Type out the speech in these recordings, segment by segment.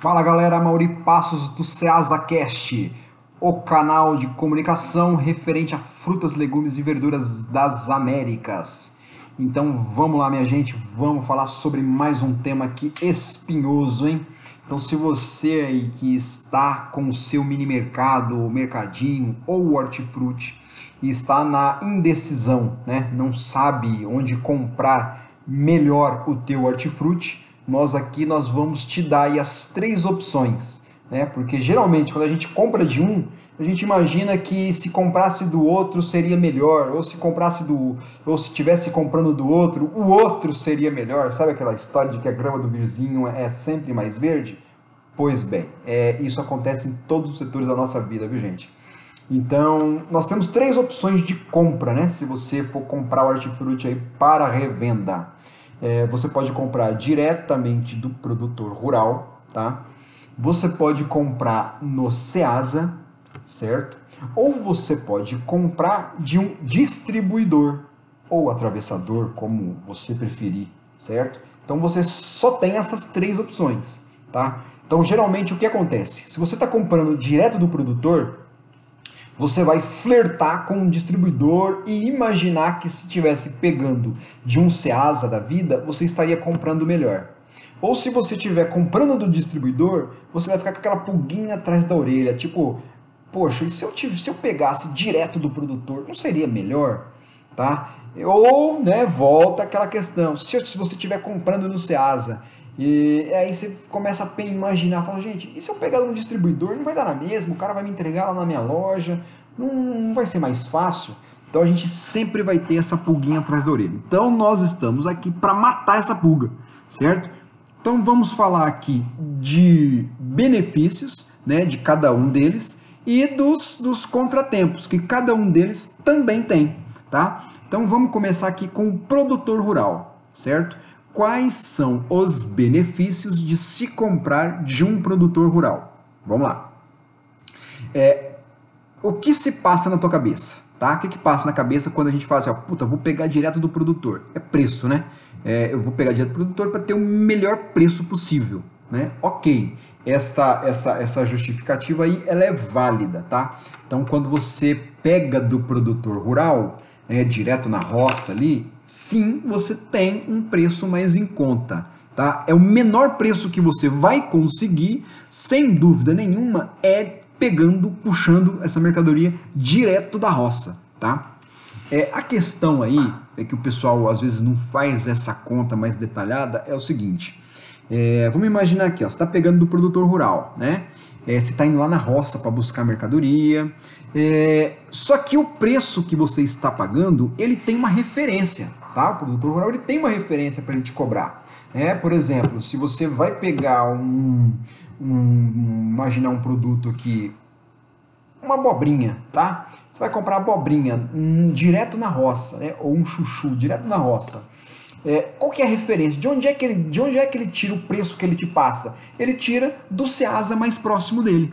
Fala galera, Mauri Passos do CeasaCast, o canal de comunicação referente a frutas, legumes e verduras das Américas. Então vamos lá minha gente, vamos falar sobre mais um tema aqui espinhoso, hein? Então se você aí que está com o seu mini mercado, mercadinho ou hortifruti e está na indecisão, né? Não sabe onde comprar melhor o teu hortifruti, nós aqui nós vamos te dar as três opções, né? Porque geralmente quando a gente compra de um, a gente imagina que se comprasse do outro seria melhor, ou se comprasse do, ou se tivesse comprando do outro, o outro seria melhor. Sabe aquela história de que a grama do vizinho é sempre mais verde? Pois bem, é, isso acontece em todos os setores da nossa vida, viu gente? Então, nós temos três opções de compra, né? Se você for comprar o hortifruti aí para revenda. É, você pode comprar diretamente do produtor rural, tá? Você pode comprar no Ceasa, certo? Ou você pode comprar de um distribuidor ou atravessador, como você preferir, certo? Então você só tem essas três opções, tá? Então geralmente o que acontece? Se você está comprando direto do produtor, você vai flertar com um distribuidor e imaginar que se estivesse pegando de um Ceasa da vida, você estaria comprando melhor. Ou se você estiver comprando do distribuidor, você vai ficar com aquela pulguinha atrás da orelha, tipo, poxa, e se eu, tivesse, se eu pegasse direto do produtor, não seria melhor? Tá? Ou, né, volta aquela questão, se, se você estiver comprando no Ceasa, e aí você começa a imaginar, fala, gente, e se eu pegar no distribuidor, não vai dar na mesma, o cara vai me entregar lá na minha loja, não, não vai ser mais fácil? Então a gente sempre vai ter essa pulguinha atrás da orelha. Então nós estamos aqui para matar essa pulga, certo? Então vamos falar aqui de benefícios, né, de cada um deles e dos, dos contratempos que cada um deles também tem, tá? Então vamos começar aqui com o produtor rural, certo? Quais são os benefícios de se comprar de um produtor rural. Vamos lá. É, o que se passa na tua cabeça? Tá? O que, que passa na cabeça quando a gente fala assim, ó, puta, vou pegar direto do produtor? É preço, né? É, eu vou pegar direto do produtor para ter o melhor preço possível, né? Ok, esta, essa, essa justificativa aí, ela é válida, tá? Então, quando você pega do produtor rural, é, direto na roça ali, sim, você tem um preço mais em conta. Tá? É o menor preço que você vai conseguir, sem dúvida nenhuma, é pegando, puxando essa mercadoria direto da roça. Tá? É, a questão aí é que o pessoal às vezes não faz essa conta mais detalhada, é o seguinte. É, vamos imaginar aqui, ó, você está pegando do produtor rural, né? É, você está indo lá na roça para buscar mercadoria, é, só que o preço que você está pagando, ele tem uma referência, tá? O produtor rural ele tem uma referência para ele te cobrar. É, por exemplo, se você vai pegar um, um, imaginar um produto aqui, uma abobrinha, tá? Você vai comprar abobrinha um, direto na roça, né? Ou um chuchu direto na roça. É, qual que é a referência? De onde é que ele, de onde é que ele tira o preço que ele te passa? Ele tira do Ceasa mais próximo dele,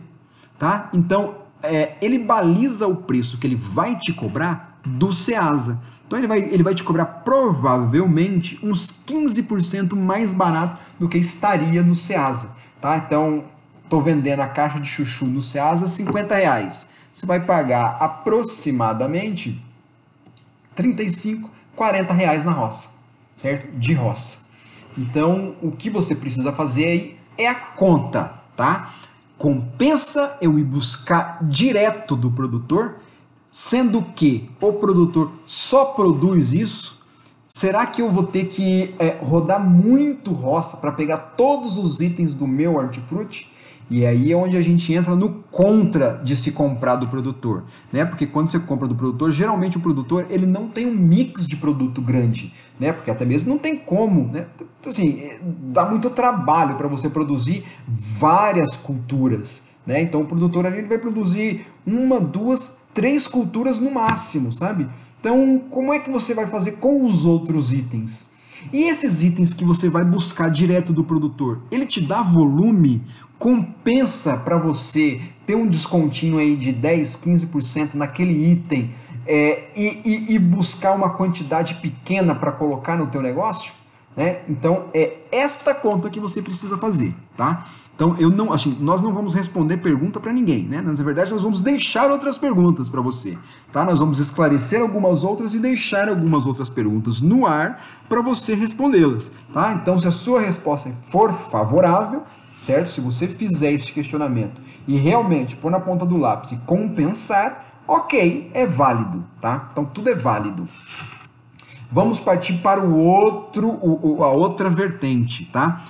tá? Então é, ele baliza o preço que ele vai te cobrar do Ceasa. Então ele vai, ele vai te cobrar provavelmente uns 15% mais barato do que estaria no Ceasa. Tá? Então, estou vendendo a caixa de chuchu no Ceasa 50 reais. Você vai pagar aproximadamente 35, 40 reais na roça, certo? De roça. Então, o que você precisa fazer aí é a conta, tá? Compensa eu ir buscar direto do produtor, sendo que o produtor só produz isso? Será que eu vou ter que é, rodar muito roça para pegar todos os itens do meu hortifruti? E aí é onde a gente entra no contra de se comprar do produtor, né? Porque quando você compra do produtor, geralmente o produtor ele não tem um mix de produto grande, né? Porque até mesmo não tem como, né? Então, assim, é, dá muito trabalho para você produzir várias culturas, né? Então o produtor ali ele vai produzir uma, duas, três culturas no máximo, sabe? Então como é que você vai fazer com os outros itens? E esses itens que você vai buscar direto do produtor, ele te dá volume? Compensa para você ter um descontinho aí de 10, 15% naquele item é, e, e, e, buscar uma quantidade pequena para colocar no teu negócio? Né? Então é esta conta que você precisa fazer, tá? Então, eu não, assim, nós não vamos responder pergunta para ninguém, né? Na verdade, nós vamos deixar outras perguntas para você, tá? Nós vamos esclarecer algumas outras e deixar algumas outras perguntas no ar para você respondê-las, tá? Então, se a sua resposta for favorável, certo? Se você fizer esse questionamento e realmente pôr na ponta do lápis e compensar, ok, é válido, tá? Então, tudo é válido. Vamos partir para o outro, o, a outra vertente, tá?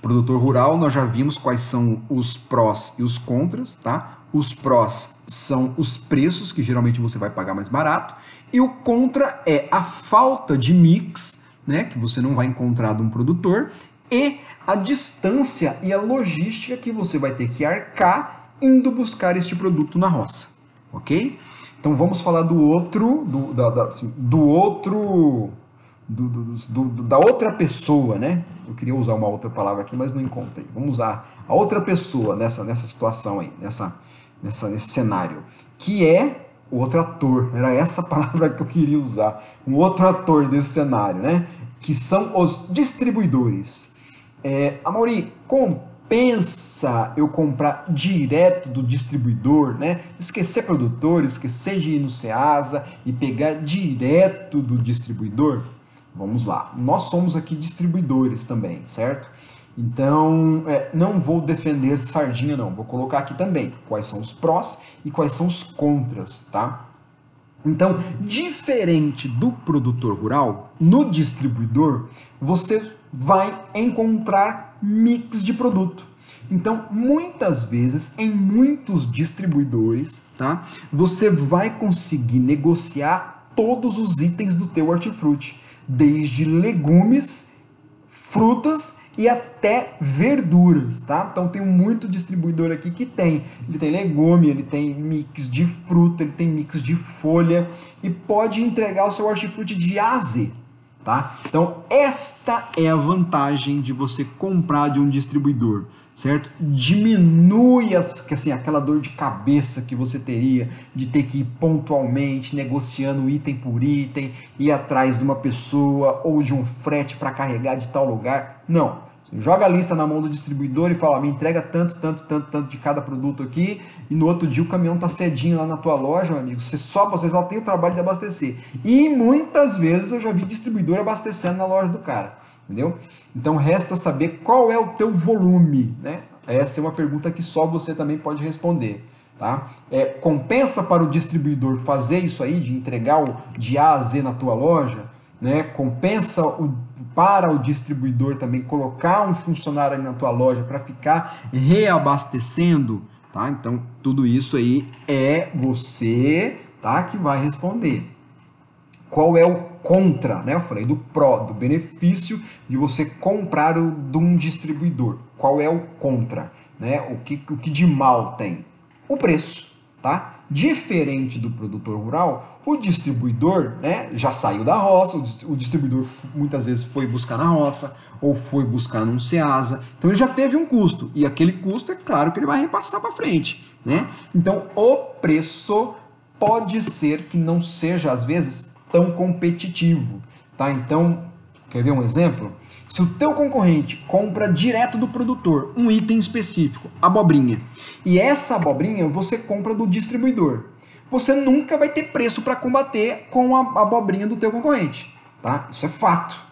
Produtor rural, nós já vimos quais são os prós e os contras, tá? Os prós são os preços, que geralmente você vai pagar mais barato, e o contra é a falta de mix, né, que você não vai encontrar de um produtor, e a distância e a logística que você vai ter que arcar indo buscar este produto na roça, ok? Então vamos falar do outro, do, da, da, assim, do outro do, do, da outra pessoa, né? Eu queria usar uma outra palavra aqui, mas não encontrei. Vamos usar a outra pessoa nessa, nessa situação aí, nessa, nessa, nesse cenário, que é o outro ator. Era essa palavra que eu queria usar. Um outro ator desse cenário, né? Que são os distribuidores. É, Amori, compensa eu comprar direto do distribuidor, né? Esquecer produtor, esquecer de ir no Ceasa e pegar direto do distribuidor? Vamos lá. Nós somos aqui distribuidores também, certo? Então, é, não vou defender sardinha, não. Vou colocar aqui também quais são os prós e quais são os contras, tá? Então, diferente do produtor rural, no distribuidor, você vai encontrar mix de produto. Então, muitas vezes, em muitos distribuidores, tá? Você vai conseguir negociar todos os itens do teu hortifruti desde legumes, frutas e até verduras, tá? Então tem muito distribuidor aqui que tem. Ele tem legume, ele tem mix de fruta, ele tem mix de folha e pode entregar o seu hortifruti de A a Z, tá? Então esta é a vantagem de você comprar de um distribuidor certo? Diminui assim, aquela dor de cabeça que você teria de ter que ir pontualmente negociando item por item, ir atrás de uma pessoa ou de um frete para carregar de tal lugar. Não. Joga a lista na mão do distribuidor e fala, me entrega tanto, tanto, tanto, tanto de cada produto aqui, e no outro dia o caminhão tá cedinho lá na tua loja, meu amigo. Você só, você só tem o trabalho de abastecer. E muitas vezes eu já vi distribuidor abastecendo na loja do cara entendeu? Então resta saber qual é o teu volume, né? Essa é uma pergunta que só você também pode responder. Tá? É, compensa para o distribuidor fazer isso aí, de entregar o de A a Z na tua loja? Né? Compensa o, para o distribuidor também colocar um funcionário ali na tua loja para ficar reabastecendo? Tá? Então, tudo isso aí é você tá, que vai responder. Qual é o contra, né? Eu falei do pró, do benefício de você comprar o, de um distribuidor. Qual é o contra, né? O que, o que de mal tem? O preço, tá? Diferente do produtor rural, o distribuidor, né, já saiu da roça, o distribuidor muitas vezes foi buscar na roça ou foi buscar num Ceasa, então ele já teve um custo e aquele custo é claro que ele vai repassar para frente, né? Então o preço pode ser que não seja às vezes tão competitivo, tá? Então, quer ver um exemplo? Se o teu concorrente compra direto do produtor um item específico, abobrinha, e essa abobrinha você compra do distribuidor, você nunca vai ter preço para combater com a abobrinha do teu concorrente, tá? Isso é fato,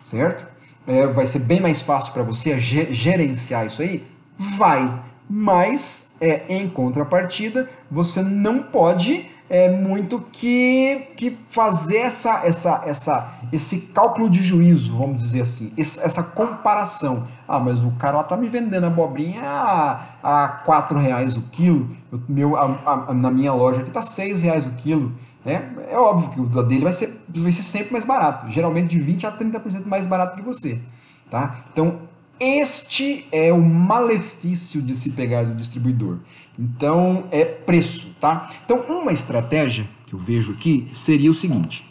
certo? É, vai ser bem mais fácil para você gerenciar isso aí? Vai, mas é, em contrapartida, você não pode é, muito que, que fazer essa, essa, essa, esse cálculo de juízo, vamos dizer assim, essa comparação. Ah, mas o cara tá me vendendo abobrinha a, a 4 reais o quilo, eu, meu, a, a, na minha loja aqui tá 6 reais o quilo. Né? É óbvio que o dele vai ser, vai ser sempre mais barato, geralmente de 20 a 30% mais barato que você. Tá? Então, este é o malefício de se pegar do distribuidor. Então, é preço, tá? Então, uma estratégia que eu vejo aqui seria o seguinte: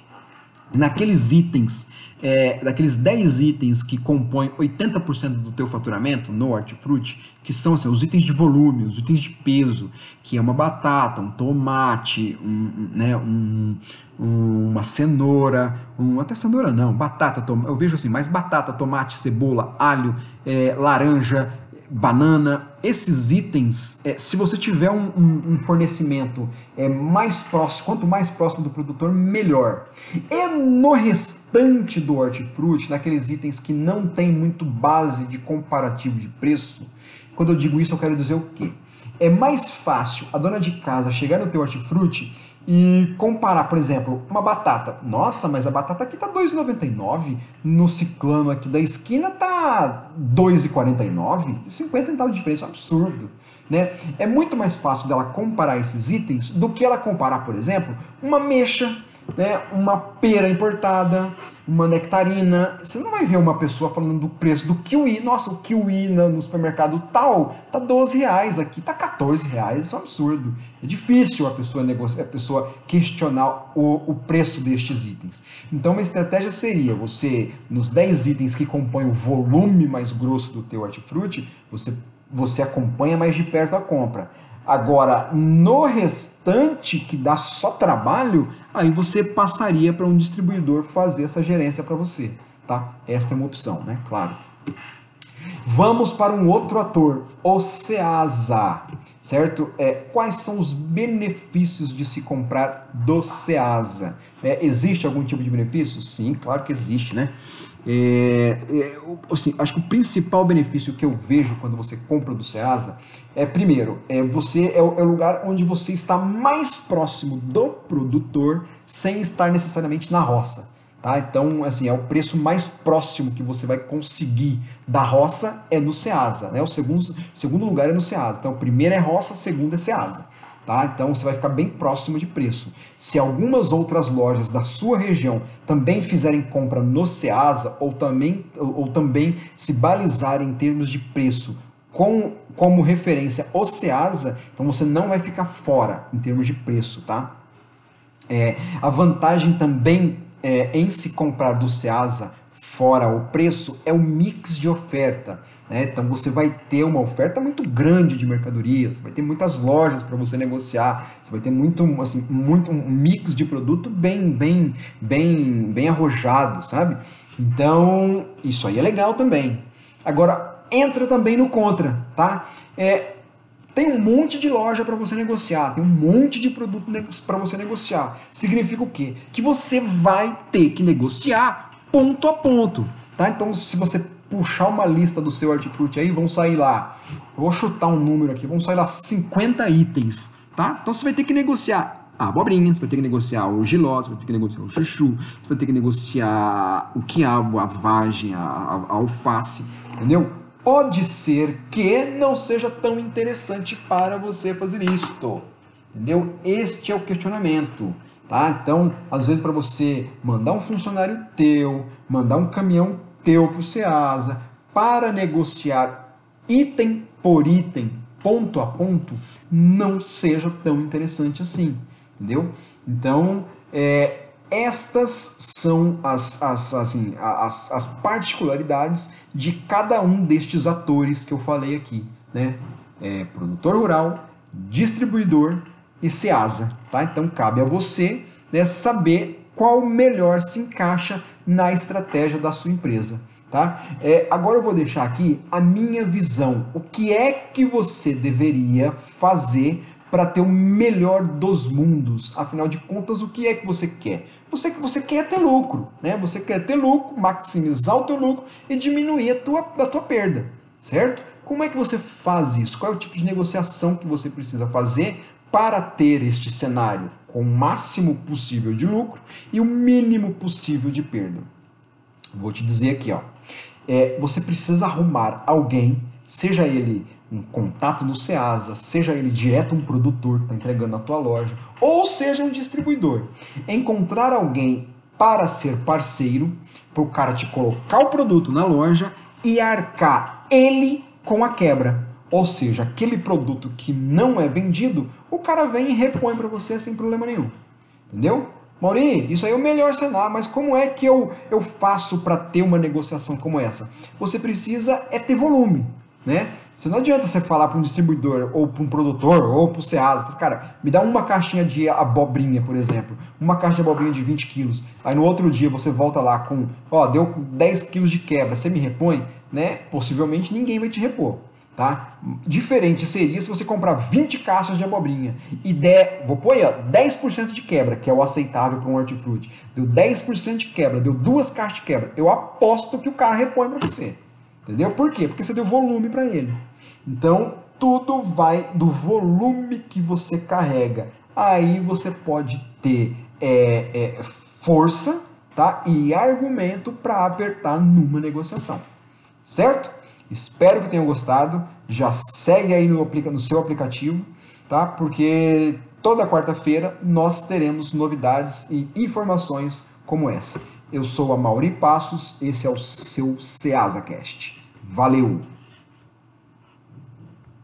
naqueles itens é, daqueles 10 itens que compõem 80% do teu faturamento no hortifruti, que são assim, os itens de volume, os itens de peso, que é uma batata, um tomate, um, né, um, uma cenoura, um, até cenoura não, batata, tom, eu vejo assim, mais batata, tomate, cebola, alho, é, laranja, banana, esses itens, é, se você tiver um, um, um, fornecimento é, mais próximo, quanto mais próximo do produtor, melhor. E no restante do hortifruti, naqueles itens que não tem muito base de comparativo de preço, quando eu digo isso eu quero dizer o quê? É mais fácil a dona de casa chegar no teu hortifruti e comparar, por exemplo, uma batata. Nossa, mas a batata aqui tá 2,99, no ciclano aqui da esquina tá 2,49, 50 centavos de diferença, é um absurdo. Né? É muito mais fácil dela comparar esses itens do que ela comparar, por exemplo, uma mexa né, uma pera importada, uma nectarina. Você não vai ver uma pessoa falando do preço do kiwi. Nossa, o kiwi no supermercado tal tá 12 reais, aqui tá 14 reais. Isso é um absurdo. É difícil a pessoa, negociar, a pessoa questionar o, o preço destes itens. Então, uma estratégia seria você, nos 10 itens que compõem o volume mais grosso do teu hortifruti, você, você acompanha mais de perto a compra. Agora, no restante, que dá só trabalho, aí você passaria para um distribuidor fazer essa gerência para você, tá? Esta é uma opção, né? Claro. Vamos para um outro ator, o Ceasa, certo? É, quais são os benefícios de se comprar do Ceasa? É, existe algum tipo de benefício? Sim, claro que existe, né? É, é, assim, acho que o principal benefício que eu vejo quando você compra do Ceasa é, primeiro, é, você é o, é o lugar onde você está mais próximo do produtor sem estar necessariamente na roça. Tá? Então, assim, é o preço mais próximo que você vai conseguir da roça é no Ceasa. Né? O segundo, segundo lugar é no Ceasa. Então, primeiro é roça, segundo é Ceasa. Tá? Então você vai ficar bem próximo de preço. Se algumas outras lojas da sua região também fizerem compra no Ceasa ou também, ou, ou também se balizarem em termos de preço com, como referência o Ceasa, então você não vai ficar fora em termos de preço. Tá? É, a vantagem também é, em se comprar do Ceasa fora o preço é o mix de oferta. Né? Então você vai ter uma oferta muito grande de mercadorias, vai ter muitas lojas para você negociar, você vai ter muito, assim, muito um mix de produto bem, bem, bem, bem arrojado, sabe? Então isso aí é legal também. Agora entra também no contra, tá? É, tem um monte de loja para você negociar, tem um monte de produto para você negociar. Significa o quê? Que você vai ter que negociar ponto a ponto, tá? Então se você puxar uma lista do seu hortifruti aí, vão sair lá, vou chutar um número aqui, vão sair lá 50 itens, tá? Então você vai ter que negociar a abobrinha, você vai ter que negociar o giló, você vai ter que negociar o chuchu, você vai ter que negociar o quiabo, a vagem, a, a alface, entendeu? Pode ser que não seja tão interessante para você fazer isto, entendeu? Este é o questionamento. Tá? Então, às vezes, para você mandar um funcionário teu, mandar um caminhão teu para o SEASA para negociar item por item, ponto a ponto, não seja tão interessante assim, entendeu? Então, é, estas são as, as, assim, as, as particularidades de cada um destes atores que eu falei aqui, né? É, produtor rural, distribuidor e SEASA, tá? Então cabe a você né, saber qual melhor se encaixa na estratégia da sua empresa. Tá? É, agora eu vou deixar aqui a minha visão. O que é que você deveria fazer para ter o melhor dos mundos? Afinal de contas, o que é que você quer? Você que você quer ter lucro, né? Você quer ter lucro, maximizar o teu lucro e diminuir a tua, a tua perda, certo? Como é que você faz isso? Qual é o tipo de negociação que você precisa fazer para ter este cenário com o máximo possível de lucro e o mínimo possível de perda. Vou te dizer aqui, ó, é, você precisa arrumar alguém, seja ele um contato no Ceasa, seja ele direto um produtor que está entregando na tua loja, ou seja um distribuidor. Encontrar alguém para ser parceiro, para o cara te colocar o produto na loja e arcar ele com a quebra. Ou seja, aquele produto que não é vendido, o cara vem e repõe para você sem problema nenhum. Entendeu? Mauri, isso aí é o melhor cenário, mas como é que eu, eu faço para ter uma negociação como essa? Você precisa é ter volume, né? Você não adianta você falar para um distribuidor, ou para um produtor, ou para o Ceasa, cara, me dá uma caixinha de abobrinha, por exemplo, uma caixa de abobrinha de 20 quilos, aí no outro dia você volta lá com, ó, deu 10 quilos de quebra, você me repõe? Né? Possivelmente ninguém vai te repor. Tá? Diferente seria se você comprar 20 caixas de abobrinha e der, vou pôr aí, ó, 10% de quebra, que é o aceitável para um hortifruti. Deu 10% de quebra, deu duas caixas de quebra. Eu aposto que o cara repõe para você. Entendeu? Por quê? Porque você deu volume para ele. Então, tudo vai do volume que você carrega. Aí você pode ter é, é, força tá? e argumento para apertar numa negociação. Certo? Espero que tenham gostado. Já segue aí no, no seu aplicativo, tá? Porque toda quarta-feira nós teremos novidades e informações como essa. Eu sou a Mauri Passos, esse é o seu CeasaCast. Valeu!